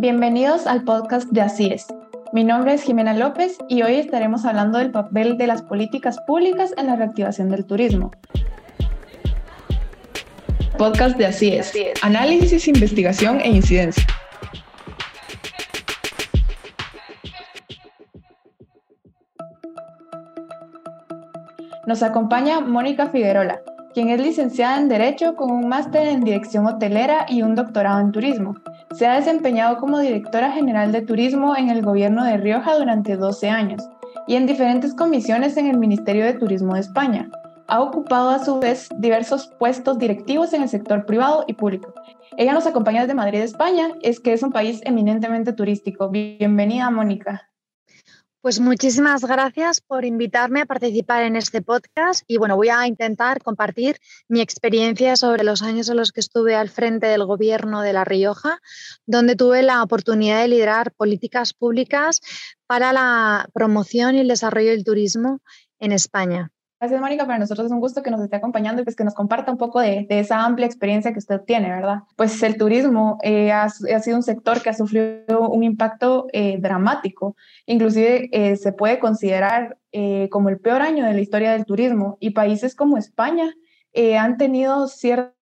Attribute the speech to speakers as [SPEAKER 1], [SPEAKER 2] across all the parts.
[SPEAKER 1] Bienvenidos al podcast de Así es. Mi nombre es Jimena López y hoy estaremos hablando del papel de las políticas públicas en la reactivación del turismo. Podcast de Así es. Análisis, investigación e incidencia. Nos acompaña Mónica Figuerola, quien es licenciada en Derecho con un máster en Dirección Hotelera y un doctorado en Turismo. Se ha desempeñado como directora general de Turismo en el gobierno de Rioja durante 12 años y en diferentes comisiones en el Ministerio de Turismo de España. Ha ocupado a su vez diversos puestos directivos en el sector privado y público. Ella nos acompaña desde Madrid, España, es que es un país eminentemente turístico. Bienvenida, Mónica.
[SPEAKER 2] Pues muchísimas gracias por invitarme a participar en este podcast y bueno, voy a intentar compartir mi experiencia sobre los años en los que estuve al frente del gobierno de La Rioja, donde tuve la oportunidad de liderar políticas públicas para la promoción y el desarrollo del turismo en España.
[SPEAKER 1] Gracias, Mónica. Para nosotros es un gusto que nos esté acompañando y pues que nos comparta un poco de, esa amplia experiencia que usted tiene, ¿verdad? Pues el turismo eh, ha, sido un sector que ha sufrido un impacto eh, dramático. Inclusive eh, se puede considerar como el peor año de la historia del turismo y países como España han tenido cierta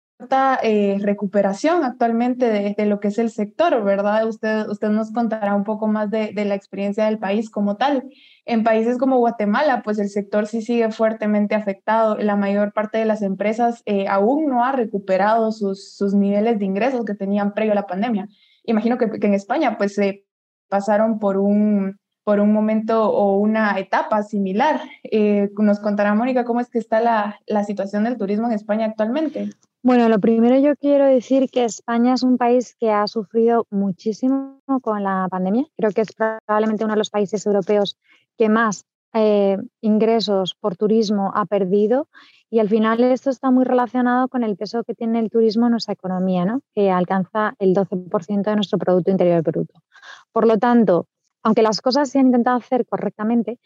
[SPEAKER 1] recuperación actualmente de, lo que es el sector, ¿verdad? Usted, usted nos contará un poco más de, de la experiencia del país como tal. En países como Guatemala, pues el sector sí sigue fuertemente afectado. La mayor parte de las empresas eh, aún no ha recuperado sus, sus, niveles de ingresos que tenían previo a la pandemia. Imagino que, que en España, pues se pasaron por un, por un momento o una etapa similar. Eh, nos contará Mónica cómo es que está la, la situación del turismo en España actualmente.
[SPEAKER 2] Bueno, lo primero yo quiero decir que España es un país que ha sufrido muchísimo con la pandemia. Creo que es probablemente uno de los países europeos que más eh, ingresos por turismo ha perdido y al final esto está muy relacionado con el peso que tiene el turismo en nuestra economía, ¿no? que alcanza el 12% de nuestro Producto Interior Bruto. Por lo tanto, aunque las cosas se han intentado hacer correctamente,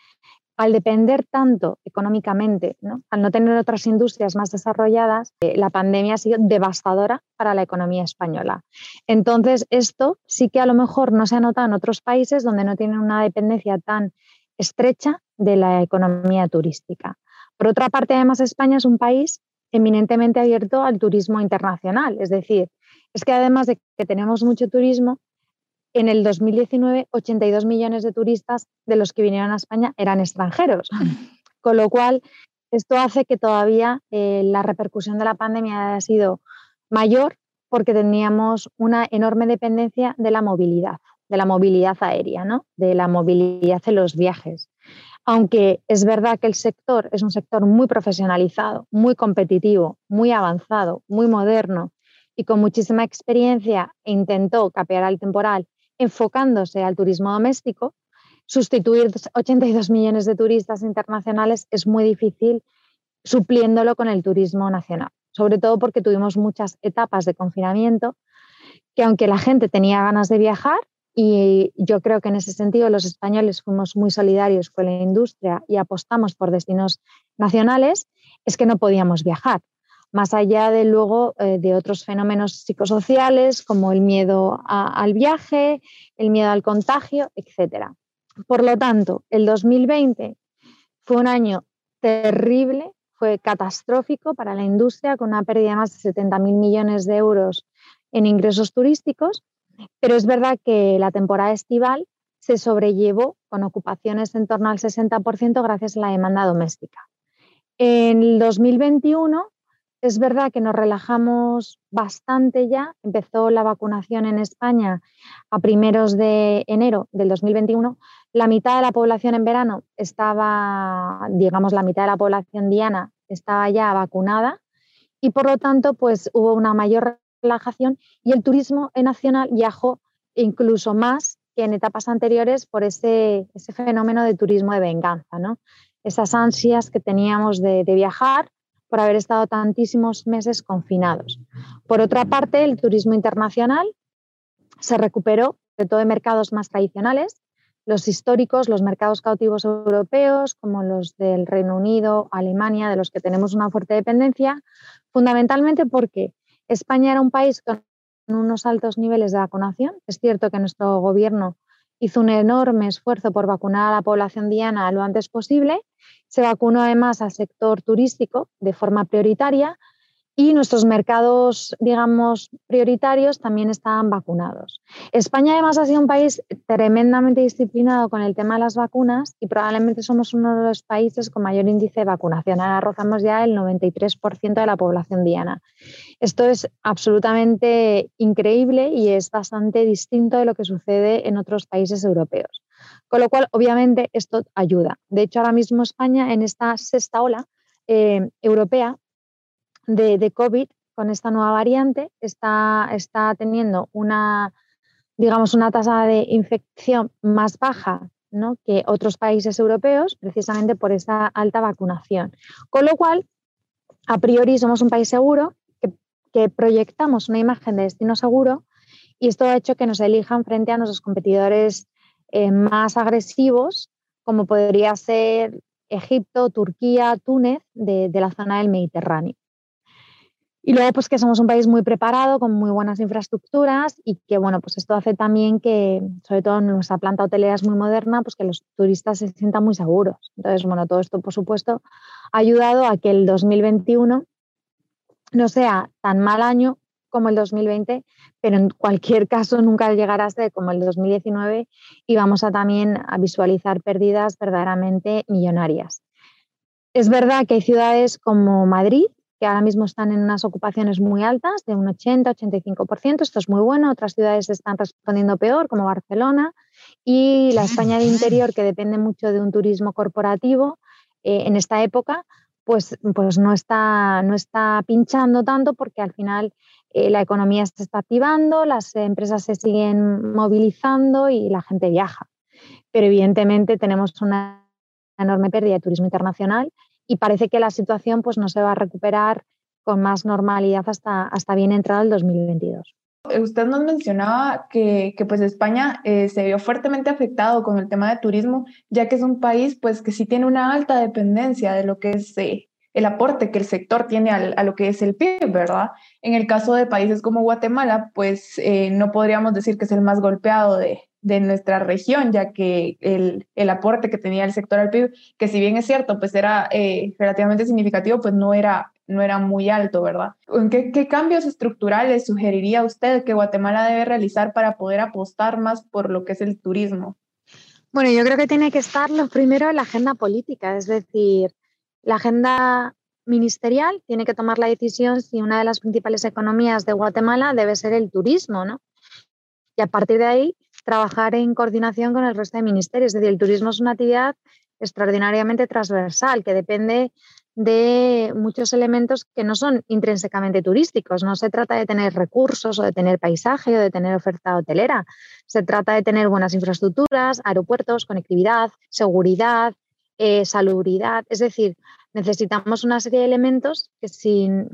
[SPEAKER 2] al depender tanto económicamente, al no tener otras industrias más desarrolladas, eh, la pandemia ha sido devastadora para la economía española. Entonces, esto sí que a lo mejor no se ha notado en otros países donde no tienen una dependencia tan estrecha de la economía turística. Por otra parte, además, España es un país eminentemente abierto al turismo internacional, es decir, es que además de que tenemos mucho turismo, en el 2019 82 millones de turistas de los que vinieron a España eran extranjeros, con lo cual esto hace que todavía eh, la repercusión de la pandemia haya sido mayor porque teníamos una enorme dependencia de la movilidad de la movilidad aérea, ¿no? de la movilidad en los viajes. Aunque es verdad que el sector es un sector muy profesionalizado, muy competitivo, muy avanzado, muy moderno y con muchísima experiencia intentó capear al temporal enfocándose al turismo doméstico, sustituir 82 millones de turistas internacionales es muy difícil supliéndolo con el turismo nacional, sobre todo porque tuvimos muchas etapas de confinamiento que aunque la gente tenía ganas de viajar, y yo creo que en ese sentido los españoles fuimos muy solidarios con la industria y apostamos por destinos nacionales, es que no podíamos viajar, más allá de luego eh, de otros fenómenos psicosociales como el miedo al viaje, el miedo al contagio, etc. Por lo tanto, el 2020 fue un año terrible, fue catastrófico para la industria con una pérdida de más de 70.000 millones de euros en ingresos turísticos pero es verdad que la temporada estival se sobrellevó con ocupaciones en torno al 60% gracias a la demanda doméstica. En el 2021 es verdad que nos relajamos bastante ya. Empezó la vacunación en España a primeros de enero del 2021. La mitad de la población en verano estaba, digamos, la mitad de la población diana estaba ya vacunada y por lo tanto, pues hubo una mayor relajación y el turismo nacional viajó incluso más que en etapas anteriores por ese, fenómeno de turismo de venganza, ¿no? esas ansias que teníamos de viajar por haber estado tantísimos meses confinados. Por otra parte, el turismo internacional se recuperó, de todo de mercados más tradicionales, los históricos, los mercados cautivos europeos, como los del Reino Unido, Alemania, de los que tenemos una fuerte dependencia, fundamentalmente porque España era un país con unos altos niveles de vacunación. Es cierto que nuestro gobierno hizo un enorme esfuerzo por vacunar a la población diana lo antes posible. Se vacunó además al sector turístico de forma prioritaria y nuestros mercados, digamos, prioritarios también estaban vacunados. España además ha sido un país tremendamente disciplinado con el tema de las vacunas y probablemente somos uno de los países con mayor índice de vacunación. Ahora rozamos ya el 93% de la población diana. Esto es absolutamente increíble y es bastante distinto de lo que sucede en otros países europeos. Con lo cual, obviamente, esto ayuda. De hecho, ahora mismo España en esta sexta ola eh, europea de, COVID con esta nueva variante está, está teniendo una, digamos, una tasa de infección más baja que otros países europeos, precisamente por esa alta vacunación. Con lo cual, a priori somos un país seguro, que, proyectamos una imagen de destino seguro y esto ha hecho que nos elijan frente a nuestros competidores eh, más agresivos, como podría ser Egipto, Turquía, Túnez, de la zona del Mediterráneo. Y luego, pues que somos un país muy preparado, con muy buenas infraestructuras y que, bueno, pues esto hace también que, sobre todo nuestra planta hotelera es muy moderna, pues que los turistas se sientan muy seguros. Entonces, bueno, todo esto, por supuesto, ha ayudado a que el 2021 no sea tan mal año como el 2020, pero en cualquier caso nunca llegará a ser como el 2019 y vamos a también a visualizar pérdidas verdaderamente millonarias. Es verdad que hay ciudades como Madrid, que ahora mismo están en unas ocupaciones muy altas, de un 80-85%. Esto es muy bueno. Otras ciudades están respondiendo peor, como Barcelona. Y la España de interior, que depende mucho de un turismo corporativo eh, en esta época, pues, pues no, está, no está pinchando tanto porque al final eh, la economía se está activando, las empresas se siguen movilizando y la gente viaja. Pero evidentemente tenemos una enorme pérdida de turismo internacional y parece que la situación pues, no se va a recuperar con más normalidad hasta, hasta bien entrado el 2022.
[SPEAKER 1] Usted nos mencionaba que, que pues España eh, se vio fuertemente afectado con el tema de turismo, ya que es un país pues que sí tiene una alta dependencia de lo que es eh, el aporte que el sector tiene a lo que es el PIB, ¿verdad? En el caso de países como Guatemala, pues eh, no podríamos decir que es el más golpeado de, de nuestra región, ya que el, el, aporte que tenía el sector al PIB, que si bien es cierto, pues era eh, relativamente significativo, pues no era, no era muy alto, ¿verdad? ¿Qué, ¿Qué cambios estructurales sugeriría usted que Guatemala debe realizar para poder apostar más por lo que es el turismo?
[SPEAKER 2] Bueno, yo creo que tiene que estar lo primero en la agenda política, es decir, la agenda ministerial tiene que tomar la decisión si una de las principales economías de Guatemala debe ser el turismo, ¿no? Y a partir de ahí trabajar en coordinación con el resto de ministerios. Es decir, el turismo es una actividad extraordinariamente transversal que depende de muchos elementos que no son intrínsecamente turísticos. No se trata de tener recursos o de tener paisaje o de tener oferta hotelera. Se trata de tener buenas infraestructuras, aeropuertos, conectividad, seguridad, eh, salubridad. Es decir, necesitamos una serie de elementos que,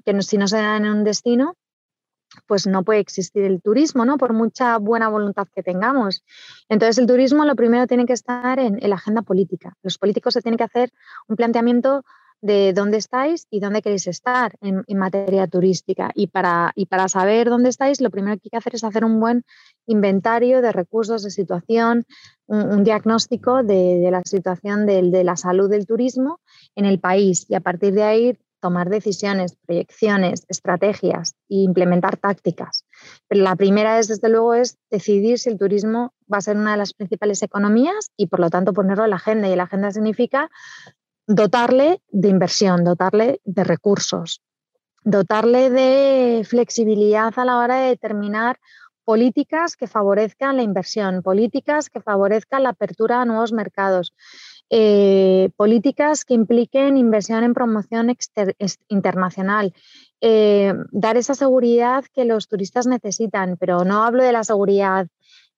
[SPEAKER 2] que si no se dan en un destino, pues no puede existir el turismo, ¿no? Por mucha buena voluntad que tengamos. Entonces, el turismo lo primero tiene que estar en, la agenda política. Los políticos se tienen que hacer un planteamiento de dónde estáis y dónde queréis estar en, materia turística. Y para, y para saber dónde estáis, lo primero que hay que hacer es hacer un buen inventario de recursos, de situación, un, diagnóstico de, la situación de, de la salud del turismo en el país. Y a partir de ahí tomar decisiones, proyecciones, estrategias e implementar tácticas. Pero la primera es, desde luego, es decidir si el turismo va a ser una de las principales economías y, por lo tanto, ponerlo en la agenda. Y la agenda significa dotarle de inversión, dotarle de recursos, dotarle de flexibilidad a la hora de determinar políticas que favorezcan la inversión, políticas que favorezcan la apertura a nuevos mercados, eh, políticas que impliquen inversión en promoción internacional, eh, dar esa seguridad que los turistas necesitan, pero no hablo de la seguridad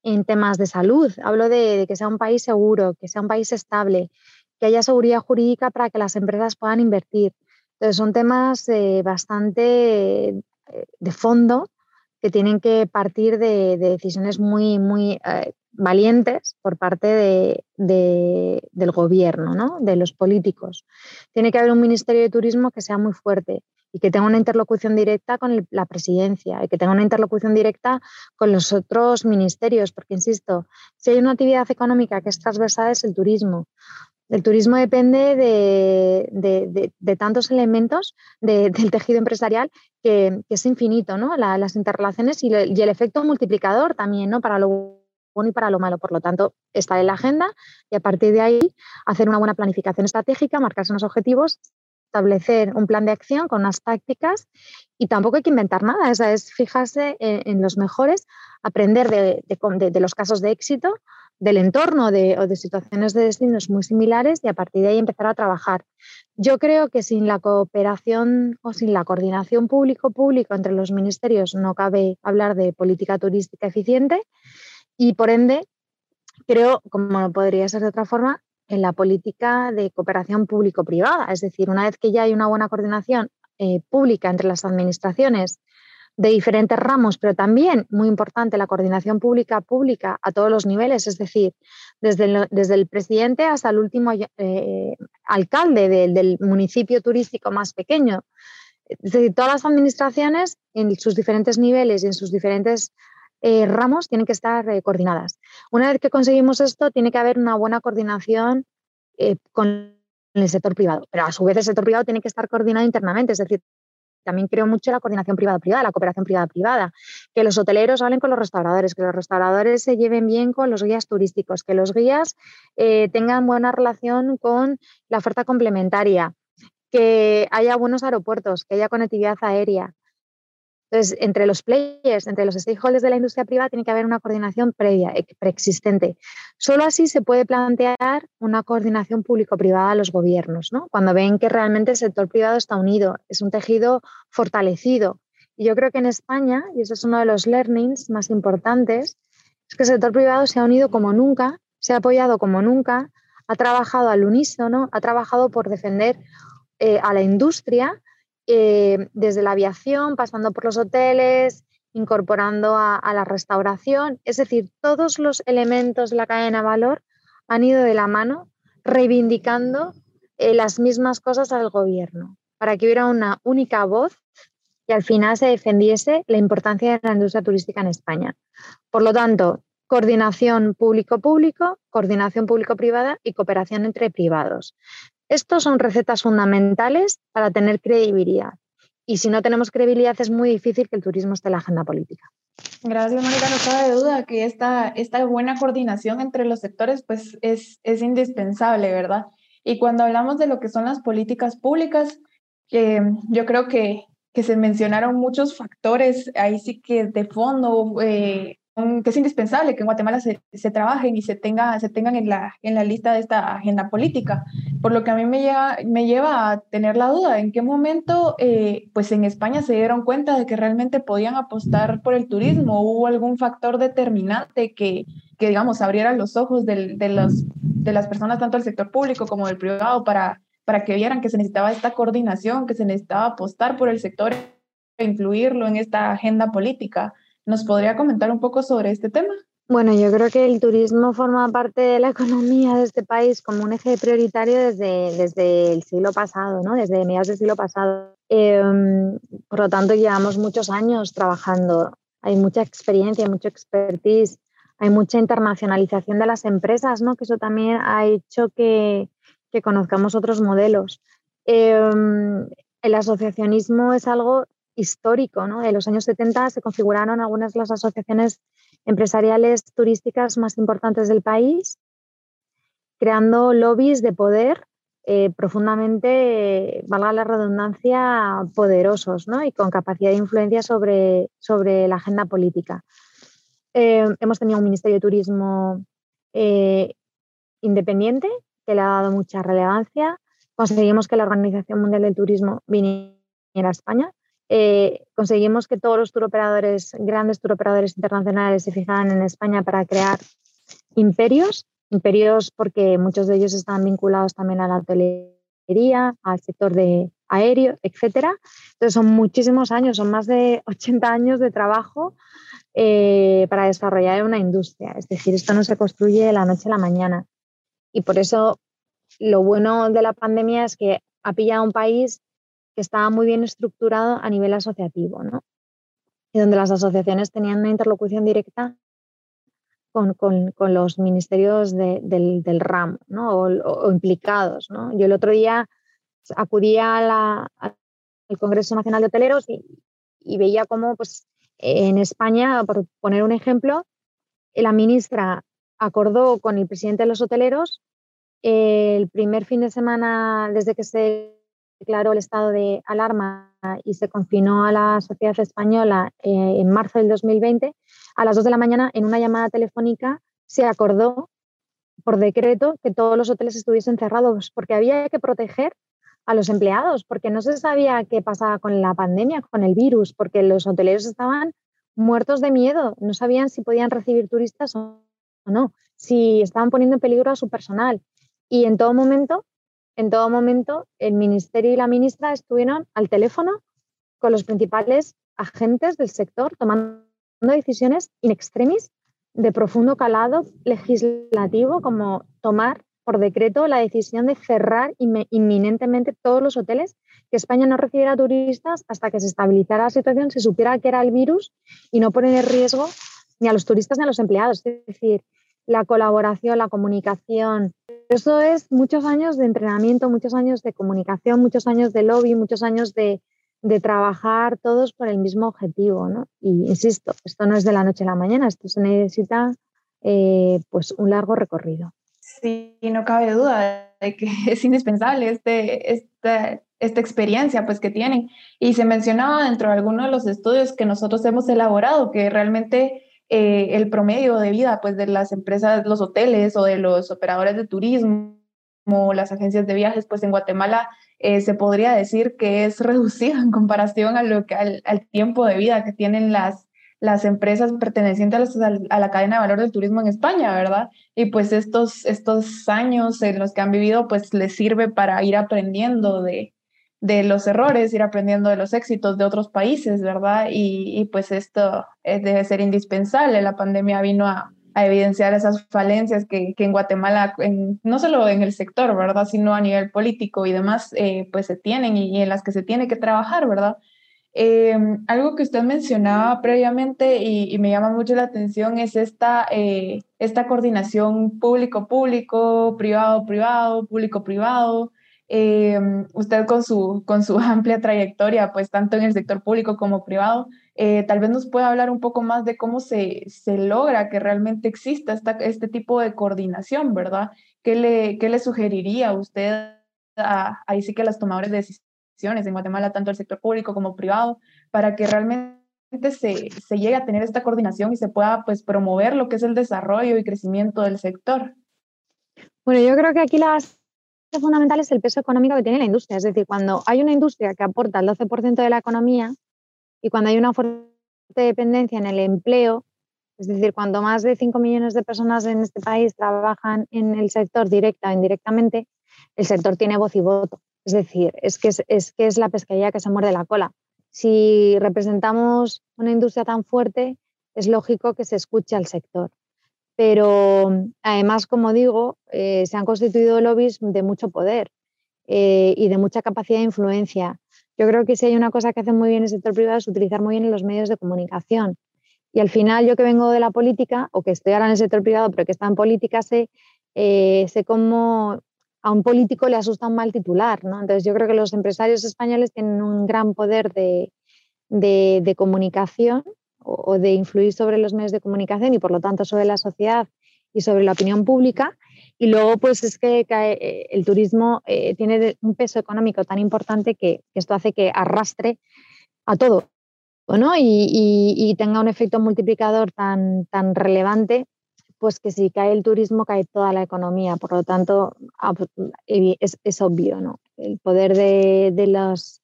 [SPEAKER 2] en temas de salud, hablo de, que sea un país seguro, que sea un país estable, que haya seguridad jurídica para que las empresas puedan invertir. Entonces son temas eh, bastante de fondo que tienen que partir de, decisiones muy, muy valientes por parte de, del gobierno, ¿no? de los políticos. Tiene que haber un Ministerio de Turismo que sea muy fuerte y que tenga una interlocución directa con la presidencia y que tenga una interlocución directa con los otros ministerios, porque, insisto, si hay una actividad económica que es transversal es el turismo. El turismo depende de, tantos elementos del tejido empresarial que, es infinito, ¿no? las interrelaciones y, y, el efecto multiplicador también, ¿no? Para lo bueno y para lo malo. Por lo tanto, está en la agenda y a partir de ahí hacer una buena planificación estratégica, marcarse unos objetivos, establecer un plan de acción con unas tácticas y tampoco hay que inventar nada, esa es fijarse en, los mejores, aprender de, los casos de éxito, del entorno o de situaciones de destinos muy similares y a partir de ahí empezar a trabajar. Yo creo que sin la cooperación o sin la coordinación público-público entre los ministerios no cabe hablar de política turística eficiente y por ende creo, como no podría ser de otra forma, en la política de cooperación público-privada. Es decir, una vez que ya hay una buena coordinación eh, pública entre las administraciones de diferentes ramos, pero también, muy importante, la coordinación pública-pública a todos los niveles, es decir, desde el, desde el presidente hasta el último eh, alcalde del municipio turístico más pequeño. Es decir, todas las administraciones en sus diferentes niveles y en sus diferentes eh, ramos tienen que estar eh, coordinadas. Una vez que conseguimos esto, tiene que haber una buena coordinación eh, con el sector privado, pero a su vez el sector privado tiene que estar coordinado internamente, es decir, también creo mucho la coordinación privada-privada, la cooperación privada-privada, que los hoteleros hablen con los restauradores, que los restauradores se lleven bien con los guías turísticos, que los guías tengan buena relación con la oferta complementaria, que haya buenos aeropuertos, que haya conectividad aérea, entonces, entre los players, entre los stakeholders de la industria privada, tiene que haber una coordinación previa, preexistente. Solo así se puede plantear una coordinación público-privada a los gobiernos, ¿no? cuando ven que realmente el sector privado está unido, es un tejido fortalecido. Y yo creo que en España, y eso es uno de los learnings más importantes, es que el sector privado se ha unido como nunca, se ha apoyado como nunca, ha trabajado al unísono, ha trabajado por defender eh, a la industria eh, desde la aviación, pasando por los hoteles, incorporando a, la restauración. Es decir, todos los elementos de la cadena de valor han ido de la mano reivindicando eh, las mismas cosas al gobierno, para que hubiera una única voz y al final se defendiese la importancia de la industria turística en España. Por lo tanto, coordinación público-público, coordinación público-privada y cooperación entre privados. Estos son recetas fundamentales para tener credibilidad. Y si no tenemos credibilidad, es muy difícil que el turismo esté en la agenda política.
[SPEAKER 1] Gracias, Mónica. No cabe duda que esta, esta buena coordinación entre los sectores pues, es, es indispensable, ¿verdad? Y cuando hablamos de lo que son las políticas públicas, yo creo que, que se mencionaron muchos factores ahí sí que de fondo eh, que es indispensable que en Guatemala se, se, trabajen y se, tenga, se tengan en la, en la lista de esta agenda política. Por lo que a mí me lleva, me lleva a tener la duda en qué momento, eh, pues en España se dieron cuenta de que realmente podían apostar por el turismo. ¿Hubo algún factor determinante que, que digamos, abriera los ojos de, de, los, de las personas, tanto del sector público como del privado, para, para que vieran que se necesitaba esta coordinación, que se necesitaba apostar por el sector e incluirlo en esta agenda política? ¿Nos podría comentar un poco sobre este tema?
[SPEAKER 2] Bueno, yo creo que el turismo forma parte de la economía de este país como un eje prioritario desde, desde el siglo pasado, ¿no? desde mediados del siglo pasado. Em, por lo tanto, llevamos muchos años trabajando. Hay mucha experiencia, mucho expertise, hay mucha internacionalización de las empresas, ¿no? que eso también ha hecho que, que conozcamos otros modelos. Em, el asociacionismo es algo histórico. ¿no? En los años 70 se configuraron algunas de las asociaciones empresariales turísticas más importantes del país, creando lobbies de poder eh, profundamente, valga la redundancia, poderosos ¿no? y con capacidad de influencia sobre, sobre la agenda política. Eh, hemos tenido un Ministerio de Turismo eh, independiente que le ha dado mucha relevancia. Conseguimos que la Organización Mundial del Turismo viniera a España eh, conseguimos que todos los turoperadores, grandes turoperadores internacionales se fijaran en España para crear imperios, imperios porque muchos de ellos están vinculados también a la hotelería, al sector de aéreo, etcétera. Entonces son muchísimos años, son más de 80 años de trabajo eh, para desarrollar una industria. Es decir, esto no se construye de la noche a la mañana. Y por eso lo bueno de la pandemia es que ha pillado un país que estaba muy bien estructurado a nivel asociativo, ¿no? Y donde las asociaciones tenían una interlocución directa con, los ministerios del, del, RAM, ¿no? O, implicados, ¿no? Yo el otro día acudía a al Congreso Nacional de Hoteleros y, y veía cómo, pues, en España, por poner un ejemplo, la ministra acordó con el presidente de los hoteleros el primer fin de semana desde que se declaró el estado de alarma y se confinó a la sociedad española eh, en marzo del 2020, a las 2 de la mañana en una llamada telefónica se acordó por decreto que todos los hoteles estuviesen cerrados porque había que proteger a los empleados, porque no se sabía qué pasaba con la pandemia, con el virus, porque los hoteleros estaban muertos de miedo, no sabían si podían recibir turistas o no, si estaban poniendo en peligro a su personal. Y en todo momento, en todo momento, el ministerio y la ministra estuvieron al teléfono con los principales agentes del sector tomando decisiones in extremis de profundo calado legislativo, como tomar por decreto la decisión de cerrar inminentemente todos los hoteles, que España no recibiera turistas hasta que se estabilizara la situación, se supiera que era el virus y no poner en riesgo ni a los turistas ni a los empleados. Es decir, la colaboración, la comunicación. Eso es muchos años de entrenamiento, muchos años de comunicación, muchos años de lobby, muchos años de, trabajar todos por el mismo objetivo. ¿no? Y insisto, esto no es de la noche a la mañana, esto se necesita eh, pues un largo recorrido.
[SPEAKER 1] Sí, no cabe duda de que es indispensable este, esta, esta experiencia pues, que tienen. Y se mencionaba dentro de algunos de los estudios que nosotros hemos elaborado que realmente eh, el promedio de vida pues, de las empresas, los hoteles o de los operadores de turismo, como las agencias de viajes, pues en Guatemala eh, se podría decir que es reducido en comparación a lo que, al, al tiempo de vida que tienen las, las empresas pertenecientes a, la cadena de valor del turismo en España, ¿verdad? Y pues estos, estos años en los que han vivido, pues les sirve para ir aprendiendo de, de los errores, ir aprendiendo de los éxitos de otros países, ¿verdad? Y, pues esto eh, debe ser indispensable. La pandemia vino a, evidenciar esas falencias que, en Guatemala, no solo en el sector, ¿verdad? Sino a nivel político y demás, eh, pues se tienen y en las que se tiene que trabajar, ¿verdad? Em, algo que usted mencionaba previamente y, me llama mucho la atención es esta, eh, esta coordinación público-público, privado-privado, público-privado. Em, usted con su, con su amplia trayectoria, pues tanto en el sector público como privado, eh, tal vez nos pueda hablar un poco más de cómo se, se logra que realmente exista esta, este tipo de coordinación, ¿verdad? ¿Qué le, qué le sugeriría usted a, ahí sí que a las tomadores de decisiones? en Guatemala, tanto el sector público como privado, para que realmente se, se, llegue a tener esta coordinación y se pueda pues, promover lo que es el desarrollo y crecimiento del sector.
[SPEAKER 2] Bueno, yo creo que aquí fundamental es el peso económico que tiene la industria. Es decir, cuando hay una industria que aporta el 12% de la economía y cuando hay una fuerte dependencia en el empleo, es decir, cuando más de 5 millones de personas en este país trabajan en el sector directa o indirectamente, el sector tiene voz y voto. Es decir, es que es, que es la pesquería que se muerde la cola. Si representamos una industria tan fuerte, es lógico que se escuche al sector. Pero además, como digo, eh, se han constituido lobbies de mucho poder eh, y de mucha capacidad de influencia. Yo creo que si hay una cosa que hace muy bien el sector privado es utilizar muy bien los medios de comunicación. Y al final, yo que vengo de la política, o que estoy ahora en el sector privado, pero que está en política, sé, eh, cómo a un político le asusta un mal titular. ¿no? Entonces yo creo que los empresarios españoles tienen un gran poder de, comunicación o, de influir sobre los medios de comunicación y por lo tanto sobre la sociedad y sobre la opinión pública. Y luego, pues es que eh, el turismo eh, tiene un peso económico tan importante que, esto hace que arrastre a todo ¿no? y, tenga un efecto multiplicador tan, tan relevante pues que si cae el turismo cae toda la economía. Por lo tanto, pues, es, obvio, ¿no? El poder de, de las,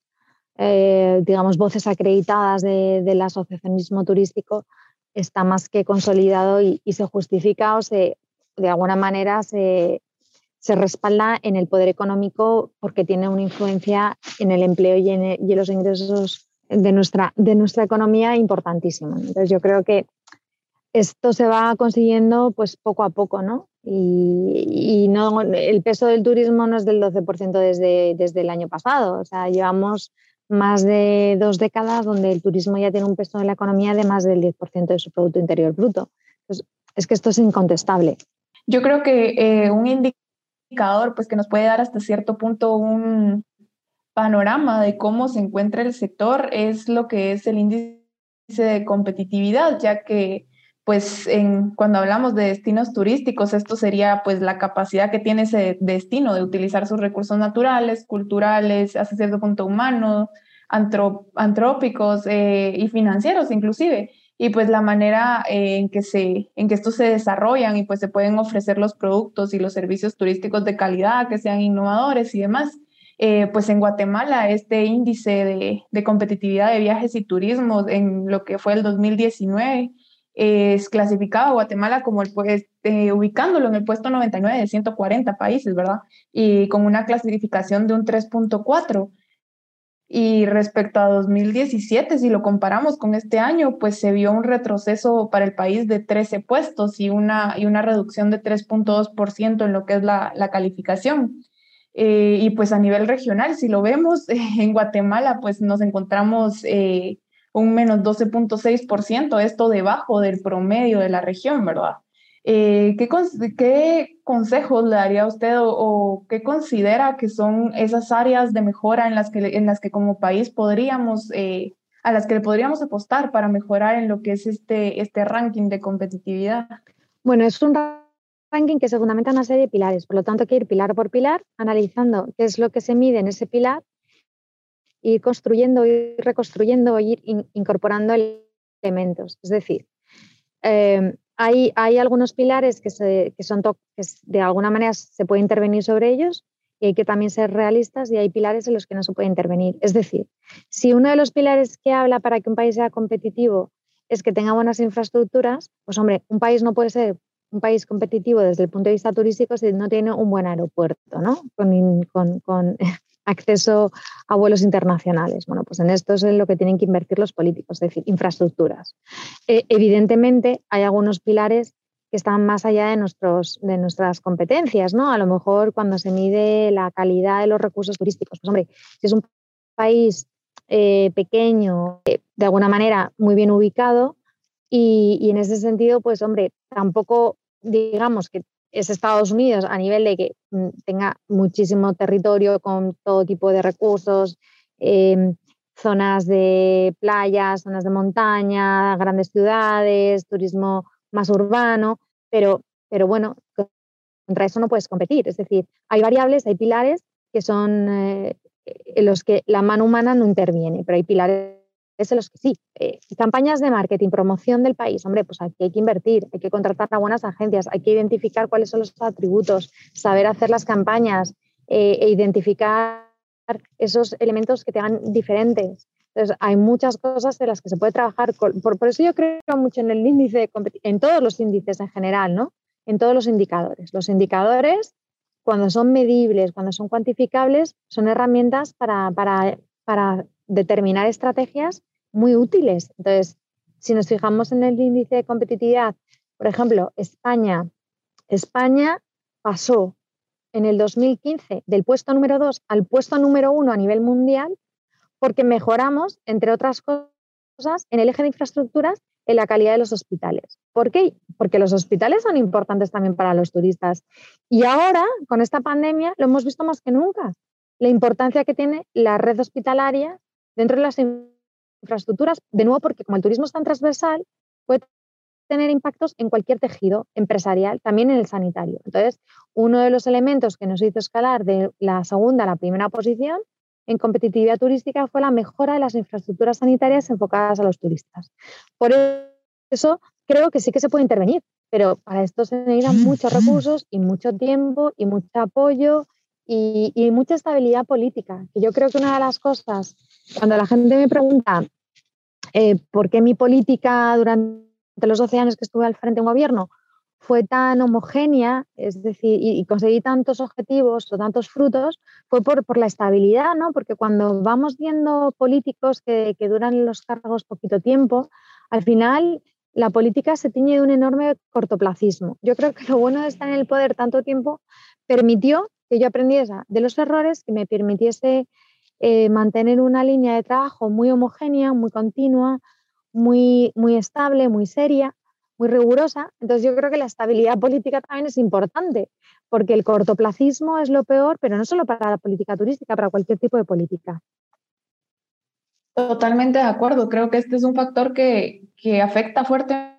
[SPEAKER 2] eh, digamos, voces acreditadas del asociacionismo turístico está más que consolidado y, se justifica o se, de alguna manera se, se, respalda en el poder económico porque tiene una influencia en el empleo y en, y los ingresos de nuestra, de nuestra economía importantísima. Entonces yo creo que esto se va consiguiendo pues poco a poco, ¿no? Y, no, el peso del turismo no es del 12% desde, desde el año pasado. O sea, llevamos más de dos décadas donde el turismo ya tiene un peso en la economía de más del 10% de su Producto Interior Bruto. es que esto es incontestable.
[SPEAKER 1] Yo creo que eh, un indicador pues, que nos puede dar hasta cierto punto un panorama de cómo se encuentra el sector es lo que es el índice de competitividad, ya que pues cuando hablamos de destinos turísticos, esto sería pues la capacidad que tiene ese destino de utilizar sus recursos naturales, culturales, hasta cierto punto humanos, antrópicos eh, y financieros inclusive. Y pues la manera eh, en, que se, en que estos se desarrollan y pues se pueden ofrecer los productos y los servicios turísticos de calidad que sean innovadores y demás. Eh, pues en Guatemala este índice de, de competitividad de viajes y turismo en lo que fue el 2019 es clasificado a Guatemala como el pues, ubicándolo en el puesto 99 de 140 países, ¿verdad? Y con una clasificación de un 3.4. Y respecto a 2017, si lo comparamos con este año, pues se vio un retroceso para el país de 13 puestos y una, y una reducción de 3.2% en lo que es la, la calificación. Eh, y pues a nivel regional, si lo vemos, en Guatemala, pues nos encontramos eh, un menos 12.6%, esto debajo del promedio de la región, ¿verdad? Eh, ¿qué, ¿qué, consejos le daría a usted o, qué considera que son esas áreas de mejora en las que, en las que como país podríamos, eh, a las que le podríamos apostar para mejorar en lo que es este, este ranking de competitividad?
[SPEAKER 2] Bueno, es un ranking que se fundamenta en una serie de pilares, por lo tanto hay que ir pilar por pilar, analizando qué es lo que se mide en ese pilar ir construyendo, ir reconstruyendo, ir incorporando elementos. Es decir, em, hay, hay, algunos pilares que, se, que son que de alguna manera se puede intervenir sobre ellos y hay que también ser realistas y hay pilares en los que no se puede intervenir. Es decir, si uno de los pilares que habla para que un país sea competitivo es que tenga buenas infraestructuras, pues hombre, un país no puede ser un país competitivo desde el punto de vista turístico si no tiene un buen aeropuerto, ¿no? Con, con, con acceso a vuelos internacionales. Bueno, pues en esto es en lo que tienen que invertir los políticos, es decir, infraestructuras. Eh, evidentemente, hay algunos pilares que están más allá de, nuestros, de nuestras competencias, ¿no? A lo mejor cuando se mide la calidad de los recursos turísticos, pues hombre, si es un país eh, pequeño, eh, de alguna manera muy bien ubicado, y, y en ese sentido, pues hombre, tampoco digamos que es Estados Unidos a nivel de que mm, tenga muchísimo territorio con todo tipo de recursos, em, zonas de playas, zonas de montaña, grandes ciudades, turismo más urbano, pero, pero bueno, contra eso no puedes competir. Es decir, hay variables, hay pilares que son eh, en los que la mano humana no interviene, pero hay pilares es en los que sí. Eh, campañas de marketing, promoción del país, hombre, pues aquí hay que invertir, hay que contratar a buenas agencias, hay que identificar cuáles son los atributos, saber hacer las campañas eh, e identificar esos elementos que te hagan diferentes. Entonces, hay muchas cosas de las que se puede trabajar. Por, por eso yo creo mucho en el índice, en todos los índices en general, ¿no? En todos los indicadores. Los indicadores, cuando son medibles, cuando son cuantificables, son herramientas para, para, para determinar estrategias muy útiles. Entonces, si nos fijamos en el índice de competitividad, por ejemplo, España, España pasó en el 2015 del puesto número 2 al puesto número 1 a nivel mundial porque mejoramos, entre otras cosas, en el eje de infraestructuras, en la calidad de los hospitales. ¿Por qué? Porque los hospitales son importantes también para los turistas. Y ahora, con esta pandemia, lo hemos visto más que nunca, la importancia que tiene la red hospitalaria dentro de las infraestructuras, de nuevo porque como el turismo es tan transversal, puede tener impactos en cualquier tejido empresarial, también en el sanitario. Entonces, uno de los elementos que nos hizo escalar de la segunda a la primera posición en competitividad turística fue la mejora de las infraestructuras sanitarias enfocadas a los turistas. Por eso creo que sí que se puede intervenir, pero para esto se necesitan muchos recursos y mucho tiempo y mucho apoyo y, y mucha estabilidad política, yo creo que una de las cosas cuando la gente me pregunta eh, por qué mi política durante los 12 años que estuve al frente de un gobierno fue tan homogénea, es decir, y, conseguí tantos objetivos o tantos frutos, fue por, por, la estabilidad, ¿no? Porque cuando vamos viendo políticos que, que duran los cargos poquito tiempo, al final la política se tiñe de un enorme cortoplacismo. Yo creo que lo bueno de estar en el poder tanto tiempo permitió que yo aprendiese de los errores, que me permitiese eh, mantener una línea de trabajo muy homogénea, muy continua, muy, muy estable, muy seria, muy rigurosa. Entonces yo creo que la estabilidad política también es importante, porque el cortoplacismo es lo peor, pero no solo para la política turística, para cualquier tipo de política.
[SPEAKER 1] Totalmente de acuerdo. Creo que este es un factor que, que afecta fuertemente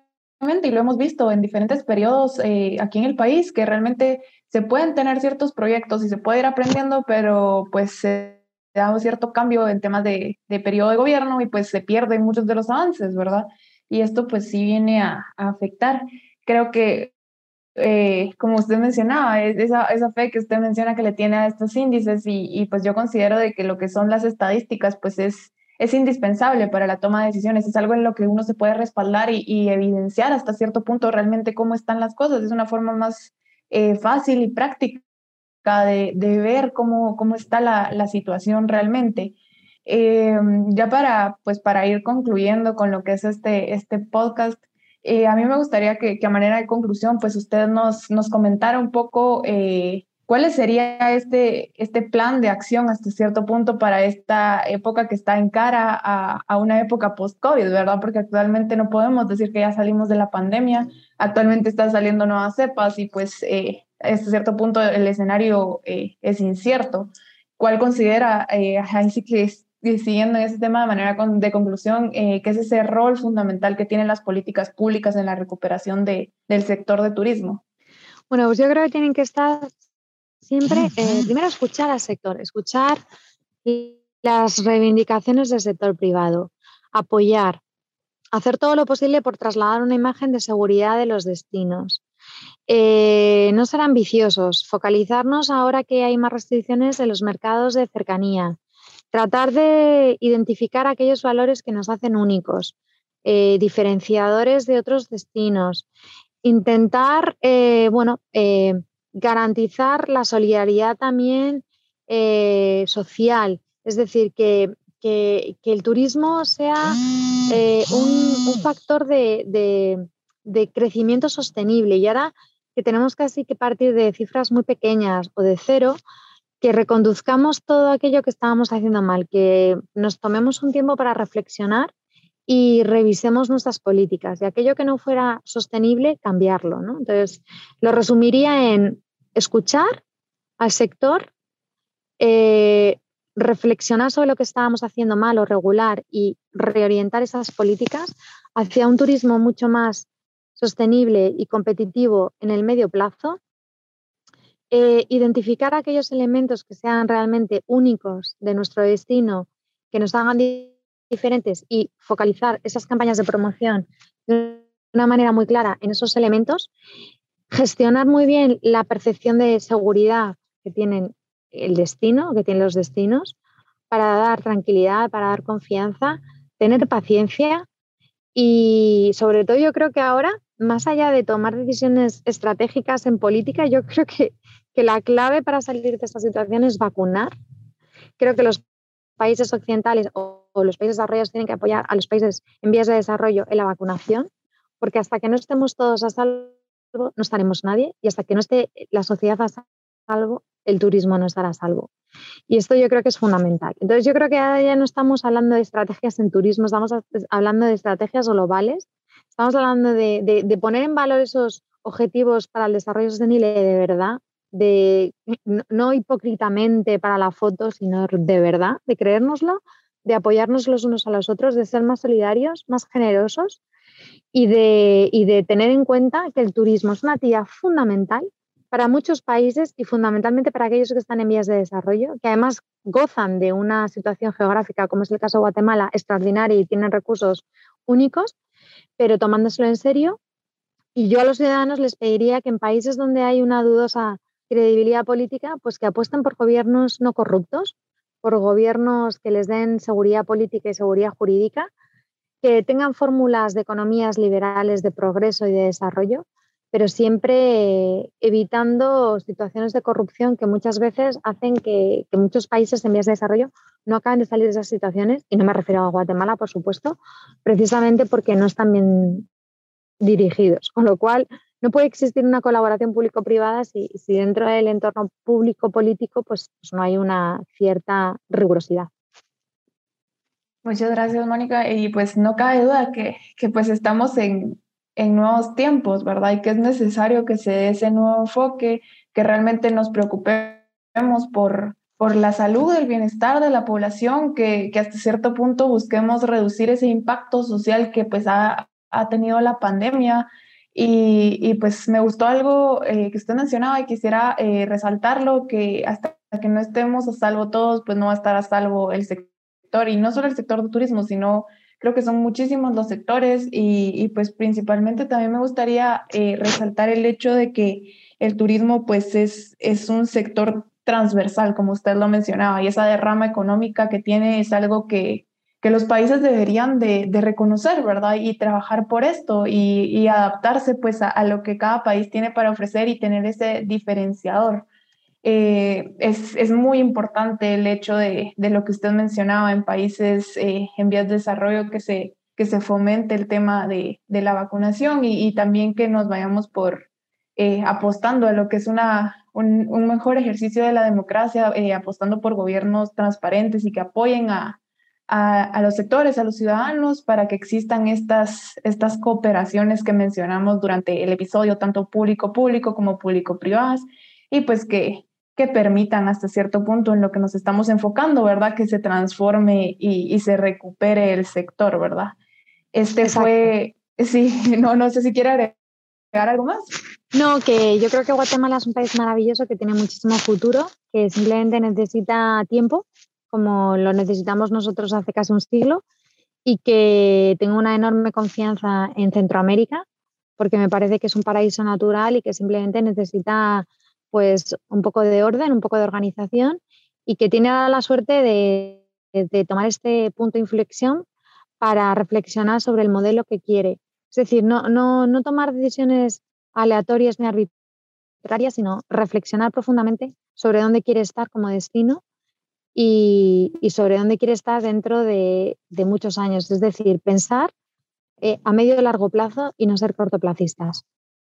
[SPEAKER 1] y lo hemos visto en diferentes periodos eh, aquí en el país, que realmente se pueden tener ciertos proyectos y se puede ir aprendiendo, pero pues se da un cierto cambio en temas de, periodo de gobierno y pues se pierden muchos de los avances, ¿verdad? Y esto pues sí viene a, afectar. Creo que, eh, como usted mencionaba, esa, esa fe que usted menciona que le tiene a estos índices y, y pues yo considero de que lo que son las estadísticas pues es es indispensable para la toma de decisiones, es algo en lo que uno se puede respaldar y, evidenciar hasta cierto punto realmente cómo están las cosas, es una forma más eh, fácil y práctica de, de, ver cómo, cómo está la, la situación realmente. Eh, ya para, pues para ir concluyendo con lo que es este, este podcast, eh, a mí me gustaría que, que, a manera de conclusión, pues usted nos, nos comentara un poco ¿Cuál sería este, este plan de acción hasta cierto punto para esta época que está en cara a, a una época post-COVID, verdad? Porque actualmente no podemos decir que ya salimos de la pandemia, actualmente están saliendo nuevas cepas y pues eh, hasta cierto punto el escenario eh, es incierto. ¿Cuál considera, eh, ahí sí que siguiendo ese tema de manera de conclusión, eh, qué es ese rol fundamental que tienen las políticas públicas en la recuperación de, del sector de turismo?
[SPEAKER 2] Bueno, pues yo creo que tienen que estar Siempre, eh, primero, escuchar al sector, escuchar las reivindicaciones del sector privado, apoyar, hacer todo lo posible por trasladar una imagen de seguridad de los destinos. Eh, no ser ambiciosos, focalizarnos ahora que hay más restricciones en los mercados de cercanía, tratar de identificar aquellos valores que nos hacen únicos, eh, diferenciadores de otros destinos, intentar, bueno, garantizar la solidaridad también eh, social, es decir, que, el turismo sea eh, un, factor de, crecimiento sostenible. Y ahora que tenemos casi que partir de cifras muy pequeñas o de cero, que reconduzcamos todo aquello que estábamos haciendo mal, que nos tomemos un tiempo para reflexionar y revisemos nuestras políticas y aquello que no fuera sostenible, cambiarlo. Entonces, lo resumiría en escuchar al sector, eh, reflexionar sobre lo que estábamos haciendo mal o regular y reorientar esas políticas hacia un turismo mucho más sostenible y competitivo en el medio plazo, eh, identificar aquellos elementos que sean realmente únicos de nuestro destino, que nos hagan diferentes y focalizar esas campañas de promoción de una manera muy clara en esos elementos gestionar muy bien la percepción de seguridad que tienen el destino, que tienen los destinos, para dar tranquilidad, para dar confianza, tener paciencia y sobre todo yo creo que ahora, más allá de tomar decisiones estratégicas en política, yo creo que, que la clave para salir de esta situación es vacunar. Creo que los países occidentales o, o los países desarrollados tienen que apoyar a los países en vías de desarrollo en la vacunación, porque hasta que no estemos todos a salvo no estaremos nadie y hasta que no esté la sociedad a salvo, el turismo no estará a salvo. Y esto yo creo que es fundamental. Entonces yo creo que ya no estamos hablando de estrategias en turismo, estamos hablando de estrategias globales, estamos hablando de, poner en valor esos objetivos para el desarrollo sostenible de verdad, de no, hipócritamente para la foto, sino de verdad, de creérnoslo, de apoyarnos los unos a los otros, de ser más solidarios, más generosos y de, y de tener en cuenta que el turismo es una actividad fundamental para muchos países y fundamentalmente para aquellos que están en vías de desarrollo, que además gozan de una situación geográfica, como es el caso de Guatemala, extraordinaria y tienen recursos únicos, pero tomándoselo en serio. Y yo a los ciudadanos les pediría que en países donde hay una dudosa credibilidad política, pues que apuesten por gobiernos no corruptos, por gobiernos que les den seguridad política y seguridad jurídica, que tengan fórmulas de economías liberales de progreso y de desarrollo, pero siempre evitando situaciones de corrupción que muchas veces hacen que, muchos países en vías de desarrollo no acaben de salir de esas situaciones, y no me refiero a Guatemala, por supuesto, precisamente porque no están bien dirigidos, con lo cual no puede existir una colaboración público-privada si, si, dentro del entorno público-político pues, pues, no hay una cierta rigurosidad.
[SPEAKER 1] Muchas gracias, Mónica. Y pues no cabe duda que, que pues estamos en, en nuevos tiempos, ¿verdad? Y que es necesario que se dé ese nuevo enfoque, que realmente nos preocupemos por, por la salud, el bienestar de la población, que, que hasta cierto punto busquemos reducir ese impacto social que pues ha, ha tenido la pandemia. Y, pues me gustó algo eh, que usted mencionaba y quisiera eh, resaltarlo, que hasta que no estemos a salvo todos, pues no va a estar a salvo el sector, y no solo el sector de turismo, sino creo que son muchísimos los sectores y, y pues principalmente también me gustaría eh, resaltar el hecho de que el turismo pues es, es un sector transversal, como usted lo mencionaba, y esa derrama económica que tiene es algo que, que los países deberían de, reconocer, ¿verdad? Y trabajar por esto y, adaptarse pues a, lo que cada país tiene para ofrecer y tener ese diferenciador. Eh, es, es, muy importante el hecho de, de, lo que usted mencionaba en países eh, en vías de desarrollo que se, que se fomente el tema de, de la vacunación y, también que nos vayamos por eh, apostando a lo que es una, un, un, mejor ejercicio de la democracia, apostando por gobiernos transparentes y que apoyen a, a, a, los sectores, a los ciudadanos, para que existan estas, estas cooperaciones que mencionamos durante el episodio, tanto público-público como público-privadas, y pues que, que permitan hasta cierto punto en lo que nos estamos enfocando, ¿verdad? Que se transforme y, y se recupere el sector, ¿verdad? Este Exacto. fue, sí, no, no sé si quiere agregar algo más.
[SPEAKER 2] No, que yo creo que Guatemala es un país maravilloso que tiene muchísimo futuro, que simplemente necesita tiempo, como lo necesitamos nosotros hace casi un siglo, y que tengo una enorme confianza en Centroamérica, porque me parece que es un paraíso natural y que simplemente necesita pues un poco de orden, un poco de organización y que tiene la suerte de, tomar este punto de inflexión para reflexionar sobre el modelo que quiere. Es decir, no, no, no tomar decisiones aleatorias ni arbitrarias, sino reflexionar profundamente sobre dónde quiere estar como destino y, sobre dónde quiere estar dentro de, de muchos años. Es decir, pensar eh, a medio y largo plazo y no ser cortoplacistas.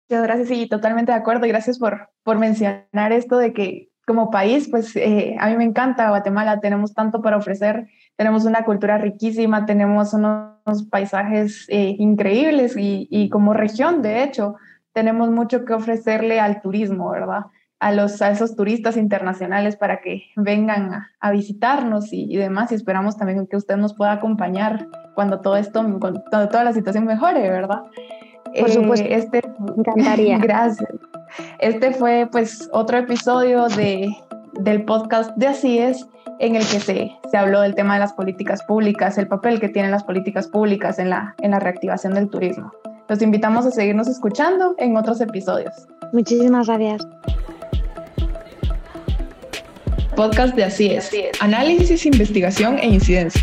[SPEAKER 1] Gracias, sí, totalmente de acuerdo. Y gracias por, por mencionar esto de que como país, pues eh, a mí me encanta Guatemala, tenemos tanto para ofrecer, tenemos una cultura riquísima, tenemos unos paisajes eh, increíbles y, y, como región, de hecho, tenemos mucho que ofrecerle al turismo, ¿verdad? A, los, a esos turistas internacionales para que vengan a, a visitarnos y, y, demás. Y esperamos también que usted nos pueda acompañar cuando todo esto, cuando toda la situación mejore, ¿verdad?
[SPEAKER 2] Por supuesto, eh, este, me encantaría.
[SPEAKER 1] Gracias. Este fue pues otro episodio de, del podcast de Así es, en el que se, se habló del tema de las políticas públicas, el papel que tienen las políticas públicas en la, en la reactivación del turismo. Los invitamos a seguirnos escuchando en otros episodios.
[SPEAKER 2] Muchísimas gracias.
[SPEAKER 1] Podcast de Así es. Análisis, investigación e incidencia.